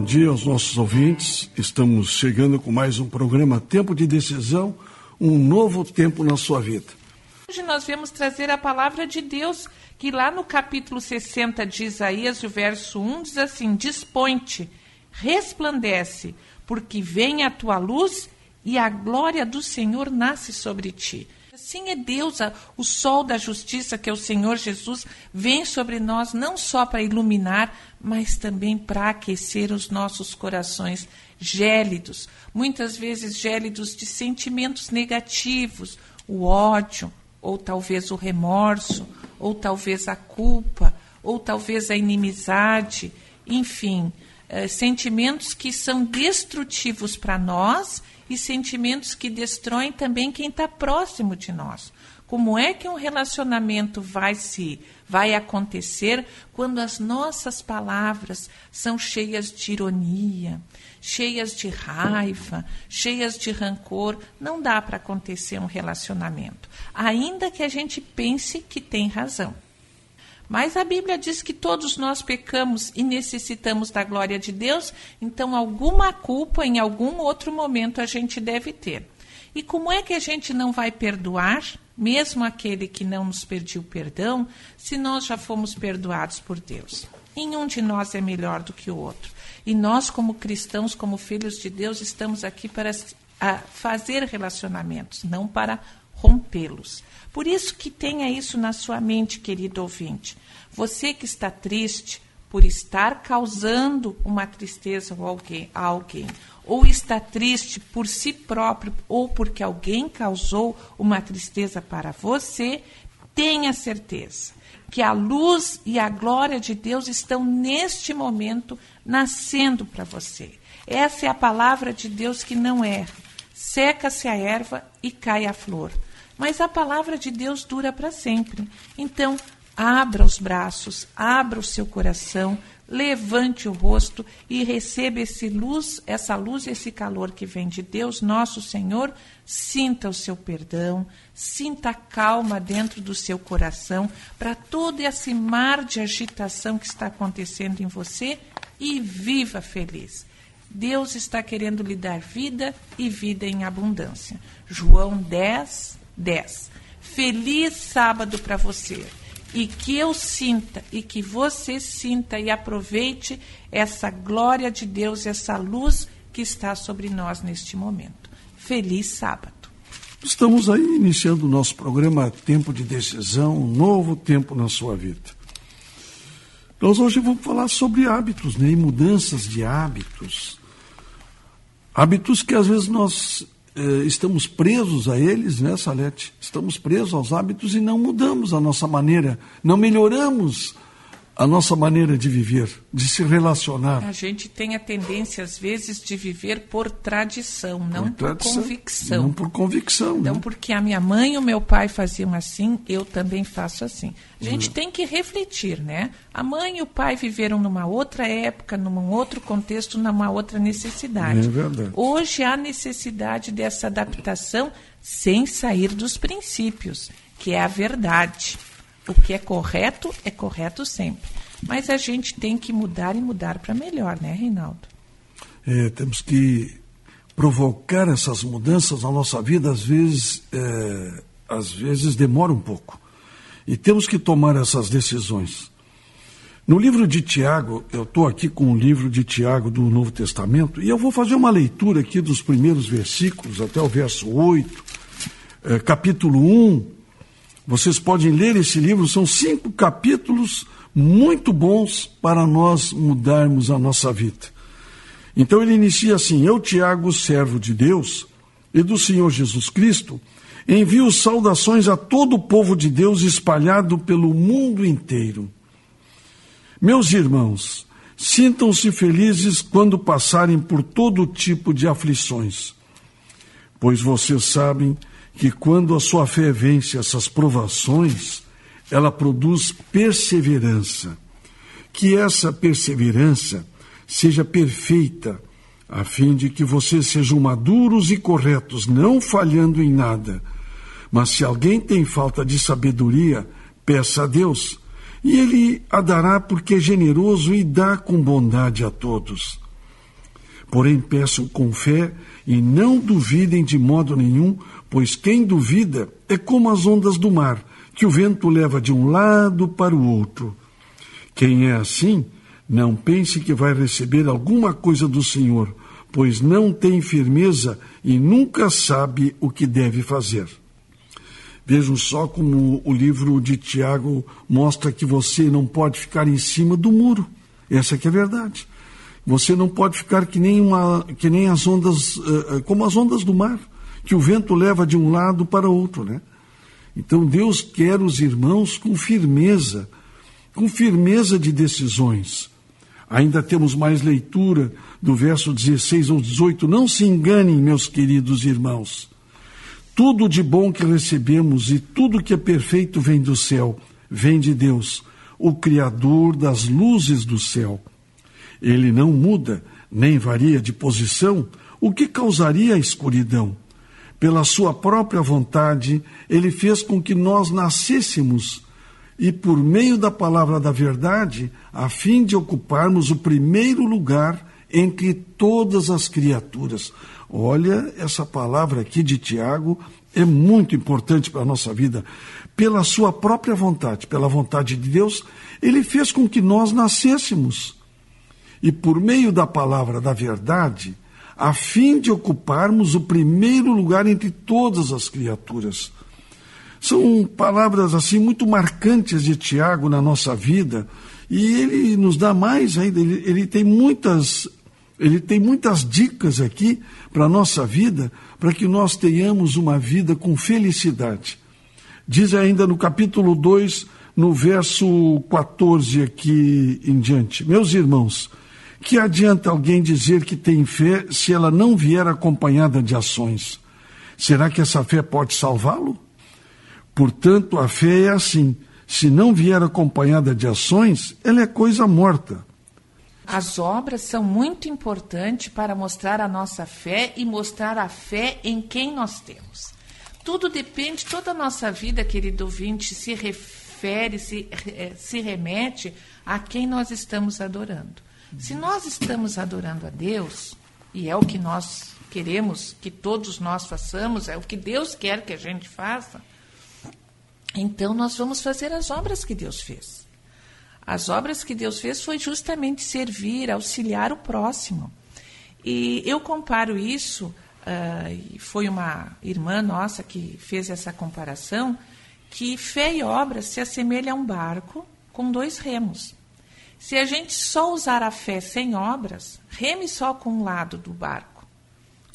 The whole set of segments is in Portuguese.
Bom dia aos nossos ouvintes. Estamos chegando com mais um programa Tempo de Decisão, um novo tempo na sua vida. Hoje nós vamos trazer a palavra de Deus, que lá no capítulo 60 de Isaías, o verso 1 diz assim: Dispõe-te, resplandece, porque vem a tua luz e a glória do Senhor nasce sobre ti. Assim é Deus, o sol da justiça, que é o Senhor Jesus, vem sobre nós não só para iluminar, mas também para aquecer os nossos corações gélidos, muitas vezes gélidos de sentimentos negativos, o ódio, ou talvez o remorso, ou talvez a culpa, ou talvez a inimizade, enfim, eh, sentimentos que são destrutivos para nós e sentimentos que destroem também quem está próximo de nós. Como é que um relacionamento vai se vai acontecer quando as nossas palavras são cheias de ironia, cheias de raiva, cheias de rancor? Não dá para acontecer um relacionamento, ainda que a gente pense que tem razão. Mas a Bíblia diz que todos nós pecamos e necessitamos da glória de Deus, então alguma culpa em algum outro momento a gente deve ter. E como é que a gente não vai perdoar, mesmo aquele que não nos pediu perdão, se nós já fomos perdoados por Deus? Nenhum de nós é melhor do que o outro. E nós, como cristãos, como filhos de Deus, estamos aqui para fazer relacionamentos, não para rompê-los. Por isso que tenha isso na sua mente, querido ouvinte. Você que está triste por estar causando uma tristeza a alguém, ou está triste por si próprio, ou porque alguém causou uma tristeza para você, tenha certeza que a luz e a glória de Deus estão neste momento nascendo para você. Essa é a palavra de Deus que não erra. Seca-se a erva e cai a flor mas a palavra de Deus dura para sempre. Então, abra os braços, abra o seu coração, levante o rosto e receba esse luz, essa luz e esse calor que vem de Deus, nosso Senhor. Sinta o seu perdão, sinta a calma dentro do seu coração para todo esse mar de agitação que está acontecendo em você e viva feliz. Deus está querendo lhe dar vida e vida em abundância. João 10, 10. Feliz sábado para você. E que eu sinta, e que você sinta e aproveite essa glória de Deus, essa luz que está sobre nós neste momento. Feliz sábado. Estamos aí iniciando o nosso programa Tempo de Decisão, um novo tempo na sua vida. Nós hoje vamos falar sobre hábitos, né, e mudanças de hábitos. Hábitos que às vezes nós estamos presos a eles, né, Salete? Estamos presos aos hábitos e não mudamos a nossa maneira, não melhoramos a nossa maneira de viver, de se relacionar. A gente tem a tendência, às vezes, de viver por tradição, não por, tradição, por convicção. Não por convicção. Então, né? porque a minha mãe e o meu pai faziam assim, eu também faço assim. A gente uhum. tem que refletir, né? A mãe e o pai viveram numa outra época, num outro contexto, numa outra necessidade. É verdade. Hoje há necessidade dessa adaptação sem sair dos princípios, que é a verdade. O que é correto é correto sempre. Mas a gente tem que mudar e mudar para melhor, né, Reinaldo? É, temos que provocar essas mudanças na nossa vida, às vezes, é, às vezes demora um pouco. E temos que tomar essas decisões. No livro de Tiago, eu estou aqui com o livro de Tiago do Novo Testamento, e eu vou fazer uma leitura aqui dos primeiros versículos até o verso 8, é, capítulo 1, vocês podem ler esse livro, são cinco capítulos muito bons para nós mudarmos a nossa vida. Então ele inicia assim: Eu, Tiago, servo de Deus e do Senhor Jesus Cristo, envio saudações a todo o povo de Deus espalhado pelo mundo inteiro. Meus irmãos, sintam-se felizes quando passarem por todo tipo de aflições, pois vocês sabem que quando a sua fé vence essas provações, ela produz perseverança. Que essa perseverança seja perfeita, a fim de que vocês sejam maduros e corretos, não falhando em nada. Mas se alguém tem falta de sabedoria, peça a Deus, e Ele a dará porque é generoso e dá com bondade a todos. Porém, peço com fé e não duvidem de modo nenhum, pois quem duvida é como as ondas do mar, que o vento leva de um lado para o outro. Quem é assim, não pense que vai receber alguma coisa do Senhor, pois não tem firmeza e nunca sabe o que deve fazer. Vejam só como o livro de Tiago mostra que você não pode ficar em cima do muro. Essa que é a verdade. Você não pode ficar que nem, uma, que nem as ondas, uh, como as ondas do mar, que o vento leva de um lado para outro, né? Então Deus quer os irmãos com firmeza, com firmeza de decisões. Ainda temos mais leitura do verso 16 ao 18. Não se enganem, meus queridos irmãos. Tudo de bom que recebemos e tudo que é perfeito vem do céu, vem de Deus, o Criador das luzes do céu. Ele não muda, nem varia de posição, o que causaria a escuridão. Pela sua própria vontade, ele fez com que nós nascêssemos e por meio da palavra da verdade, a fim de ocuparmos o primeiro lugar entre todas as criaturas. Olha, essa palavra aqui de Tiago é muito importante para a nossa vida. Pela sua própria vontade, pela vontade de Deus, ele fez com que nós nascêssemos e por meio da palavra da verdade, a fim de ocuparmos o primeiro lugar entre todas as criaturas. São palavras assim muito marcantes de Tiago na nossa vida, e ele nos dá mais ainda, ele, ele tem muitas ele tem muitas dicas aqui para a nossa vida, para que nós tenhamos uma vida com felicidade. Diz ainda no capítulo 2, no verso 14 aqui em diante: Meus irmãos, que adianta alguém dizer que tem fé se ela não vier acompanhada de ações? Será que essa fé pode salvá-lo? Portanto, a fé é assim: se não vier acompanhada de ações, ela é coisa morta. As obras são muito importantes para mostrar a nossa fé e mostrar a fé em quem nós temos. Tudo depende, toda a nossa vida, querido ouvinte, se refere, se, eh, se remete a quem nós estamos adorando. Se nós estamos adorando a Deus, e é o que nós queremos que todos nós façamos, é o que Deus quer que a gente faça, então nós vamos fazer as obras que Deus fez. As obras que Deus fez foi justamente servir, auxiliar o próximo. E eu comparo isso, uh, foi uma irmã nossa que fez essa comparação, que fé e obras se assemelham a um barco com dois remos. Se a gente só usar a fé sem obras, reme só com um lado do barco,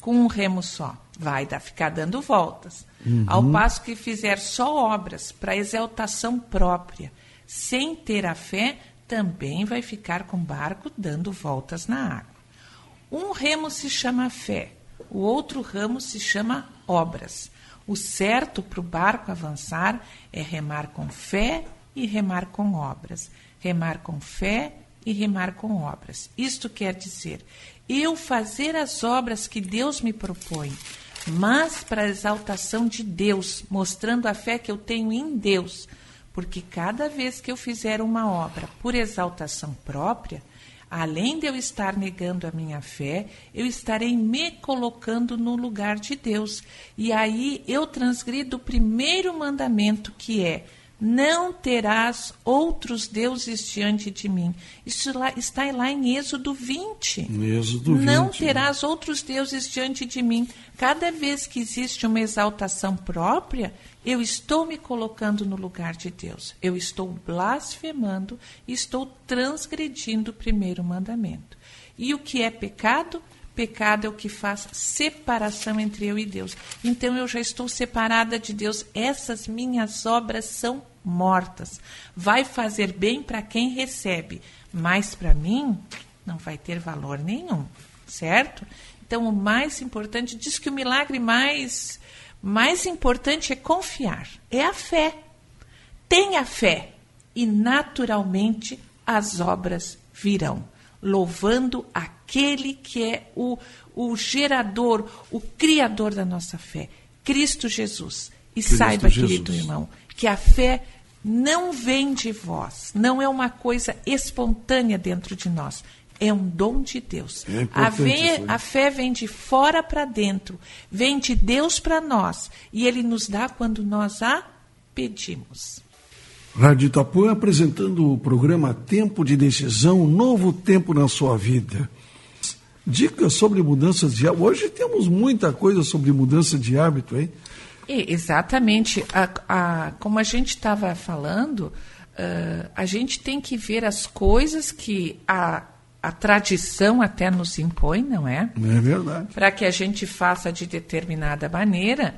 com um remo só, vai dar, ficar dando voltas. Uhum. Ao passo que fizer só obras para exaltação própria, sem ter a fé, também vai ficar com o barco dando voltas na água. Um remo se chama fé, o outro ramo se chama obras. O certo para o barco avançar é remar com fé e remar com obras remar com fé e remar com obras. Isto quer dizer, eu fazer as obras que Deus me propõe, mas para a exaltação de Deus, mostrando a fé que eu tenho em Deus. Porque cada vez que eu fizer uma obra por exaltação própria, além de eu estar negando a minha fé, eu estarei me colocando no lugar de Deus. E aí eu transgrido o primeiro mandamento, que é não terás outros deuses diante de mim. Isso lá, está lá em Êxodo 20. Êxodo 20. Não terás outros deuses diante de mim. Cada vez que existe uma exaltação própria, eu estou me colocando no lugar de Deus. Eu estou blasfemando, estou transgredindo o primeiro mandamento. E o que é pecado? Pecado é o que faz separação entre eu e Deus. Então eu já estou separada de Deus. Essas minhas obras são mortas. Vai fazer bem para quem recebe, mas para mim não vai ter valor nenhum, certo? Então o mais importante diz que o milagre mais mais importante é confiar, é a fé. Tenha fé e naturalmente as obras virão louvando aquele que é o, o gerador, o criador da nossa fé, Cristo Jesus. E Cristo saiba, Jesus. querido irmão, que a fé não vem de vós, não é uma coisa espontânea dentro de nós. é um dom de Deus. É a, fé, aí. a fé vem de fora para dentro, vem de Deus para nós. E Ele nos dá quando nós a pedimos. Rádio Itapuã apresentando o programa Tempo de Decisão, um novo tempo na sua vida. Dicas sobre mudanças de hábito. Hoje temos muita coisa sobre mudança de hábito, hein? E, exatamente. A, a- como a gente estava falando, ah, a gente tem que ver as coisas que a, a tradição até nos impõe, não é? É verdade. Para que a gente faça de determinada maneira,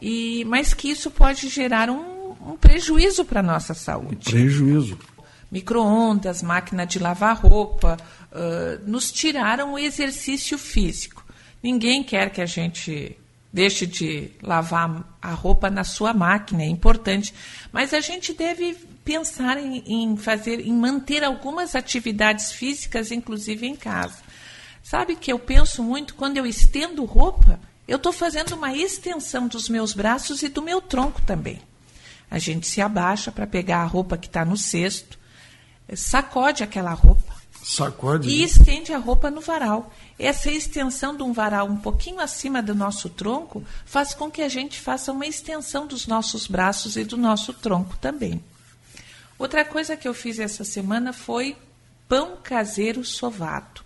e, mas que isso pode gerar um, um prejuízo para a nossa saúde Prejuízo. micro-ondas, máquina de lavar roupa, ah, nos tiraram o exercício físico. Ninguém quer que a gente deixe de lavar a roupa na sua máquina, é importante. Mas a gente deve pensar em, em fazer, em manter algumas atividades físicas, inclusive em casa. Sabe que eu penso muito quando eu estendo roupa, eu estou fazendo uma extensão dos meus braços e do meu tronco também. A gente se abaixa para pegar a roupa que está no cesto, sacode aquela roupa Sacode. e né? estende a roupa no varal. Essa extensão de um varal um pouquinho acima do nosso tronco faz com que a gente faça uma extensão dos nossos braços e do nosso tronco também. Outra coisa que eu fiz essa semana foi pão caseiro sovado.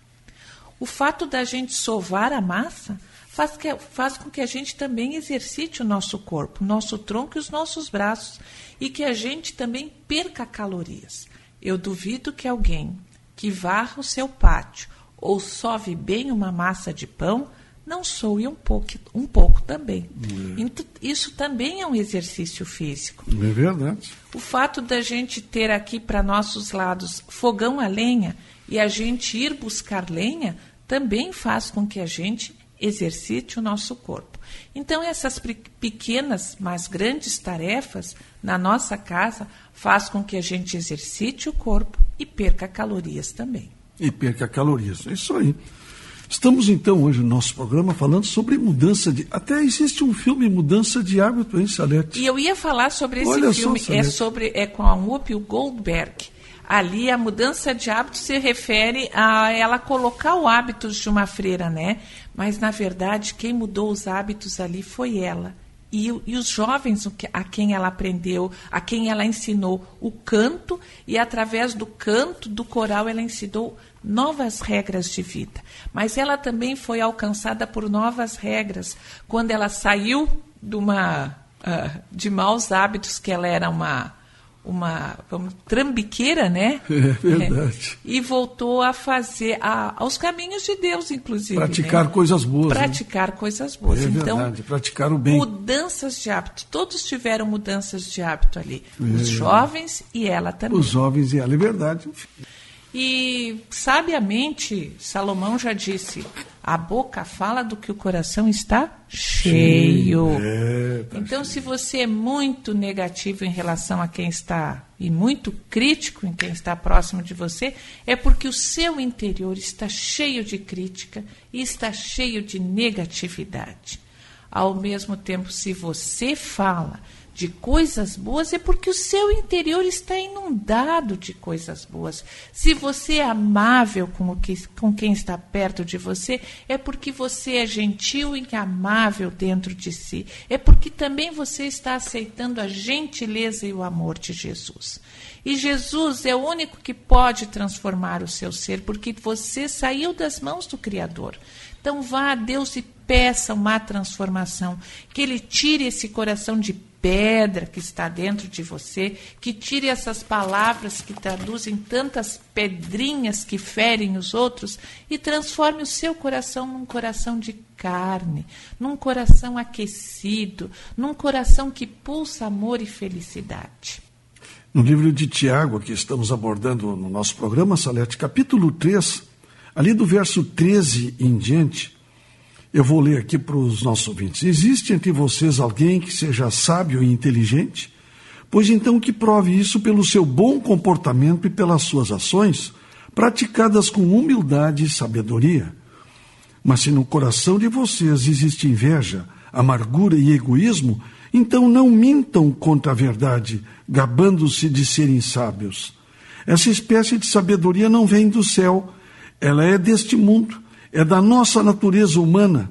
O fato da gente sovar a massa faz, que, faz com que a gente também exercite o nosso corpo, o nosso tronco e os nossos braços, e que a gente também perca calorias. Eu duvido que alguém que varra o seu pátio ou sove bem uma massa de pão não soe um pouco, um pouco também. Então, isso também é um exercício físico. É verdade. O fato da gente ter aqui para nossos lados fogão a lenha e a gente ir buscar lenha também faz com que a gente exercite o nosso corpo. Então essas pe- pequenas, mas grandes tarefas na nossa casa faz com que a gente exercite o corpo e perca calorias também. E perca calorias. É isso aí. Estamos então hoje no nosso programa falando sobre mudança de. Até existe um filme Mudança de Hábito, hein, Salete? E eu ia falar sobre esse Olha só, filme, é Salete. sobre é com a Whoopi Goldberg. Ali a mudança de hábito se refere a ela colocar o hábitos de uma freira, né? Mas na verdade quem mudou os hábitos ali foi ela. E, e os jovens a quem ela aprendeu, a quem ela ensinou o canto, e através do canto, do coral, ela ensinou novas regras de vida. Mas ela também foi alcançada por novas regras quando ela saiu de uma ah, de maus hábitos que ela era uma uma vamos, trambiqueira, né? É verdade. É, e voltou a fazer a, aos caminhos de Deus, inclusive. Praticar né? coisas boas. né? Praticar coisas boas. É então, verdade, praticar o bem. mudanças de hábito. Todos tiveram mudanças de hábito ali. Os jovens e ela também. É. Os jovens e ela, é verdade. E sabiamente, Salomão já disse: a boca fala do que o coração está cheio. É, tá Então, se você é muito negativo em relação a quem está e muito crítico em quem está próximo de você, é porque o seu interior está cheio de crítica e está cheio de negatividade. Ao mesmo tempo, se você fala de coisas boas, é porque o seu interior está inundado de coisas boas. Se você é amável com, que, com quem está perto de você, é porque você é gentil e amável dentro de si. É porque também você está aceitando a gentileza e o amor de Jesus. E Jesus é o único que pode transformar o seu ser, porque você saiu das mãos do Criador. Então vá a Deus e peça uma transformação, que Ele tire esse coração de pedra que está dentro de você, que tire essas palavras que traduzem tantas pedrinhas que ferem os outros e transforme o seu coração num coração de carne, num coração aquecido, num coração que pulsa amor e felicidade. No livro de Tiago, que estamos abordando no nosso programa, Salete, capítulo 3, ali do verso 13 em diante, eu vou ler aqui para os nossos ouvintes. Existe entre vocês alguém que seja sábio e inteligente? Pois então que prove isso pelo seu bom comportamento e pelas suas ações, praticadas com humildade e sabedoria. Mas se no coração de vocês existe inveja, amargura e egoísmo, então não mintam contra a verdade, gabando-se de serem sábios. Essa espécie de sabedoria não vem do céu, ela é deste mundo, é da nossa natureza humana.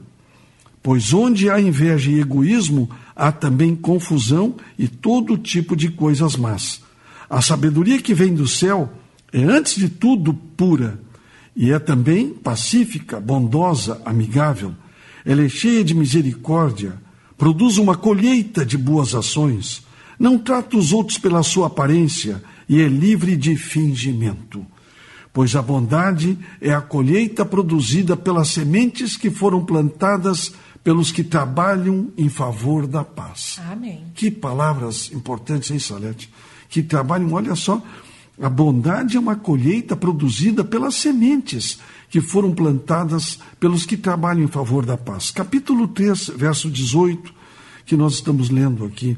Pois onde há inveja e egoísmo, há também confusão e todo tipo de coisas más. A sabedoria que vem do céu é, antes de tudo, pura e é também pacífica, bondosa, amigável. Ela é cheia de misericórdia, produz uma colheita de boas ações, não trata os outros pela sua aparência e é livre de fingimento. Pois a bondade é a colheita produzida pelas sementes que foram plantadas pelos que trabalham em favor da paz. Amém. Que palavras importantes, hein, Salete? Que trabalham, olha só, a bondade é uma colheita produzida pelas sementes que foram plantadas pelos que trabalham em favor da paz. Capítulo 3, verso 18, que nós estamos lendo aqui.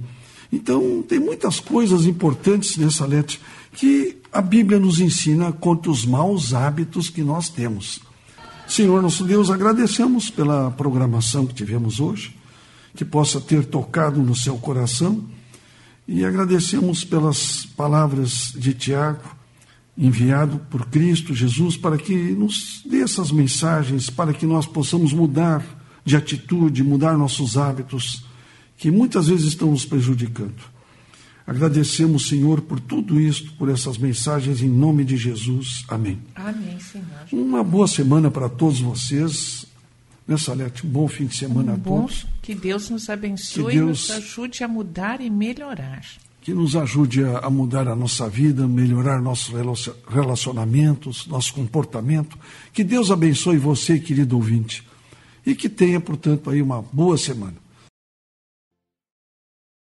Então, tem muitas coisas importantes nessa letra que a Bíblia nos ensina contra os maus hábitos que nós temos. Senhor nosso Deus, agradecemos pela programação que tivemos hoje, que possa ter tocado no seu coração, e agradecemos pelas palavras de Tiago, enviado por Cristo Jesus, para que nos dê essas mensagens, para que nós possamos mudar de atitude, mudar nossos hábitos, que muitas vezes estão nos prejudicando. Agradecemos, Senhor, por tudo isto, por essas mensagens, em nome de Jesus. Amém. Amém, Senhor. Uma boa semana para todos vocês. Né, Salete? Um bom fim de semana um a todos. Que Deus nos abençoe Que Deus- e nos ajude a mudar e melhorar. Que nos ajude a, a mudar a nossa vida, melhorar nossos relacion- relacionamentos, nosso comportamento. Que Deus abençoe você, querido ouvinte. E que tenha, portanto, aí uma boa semana.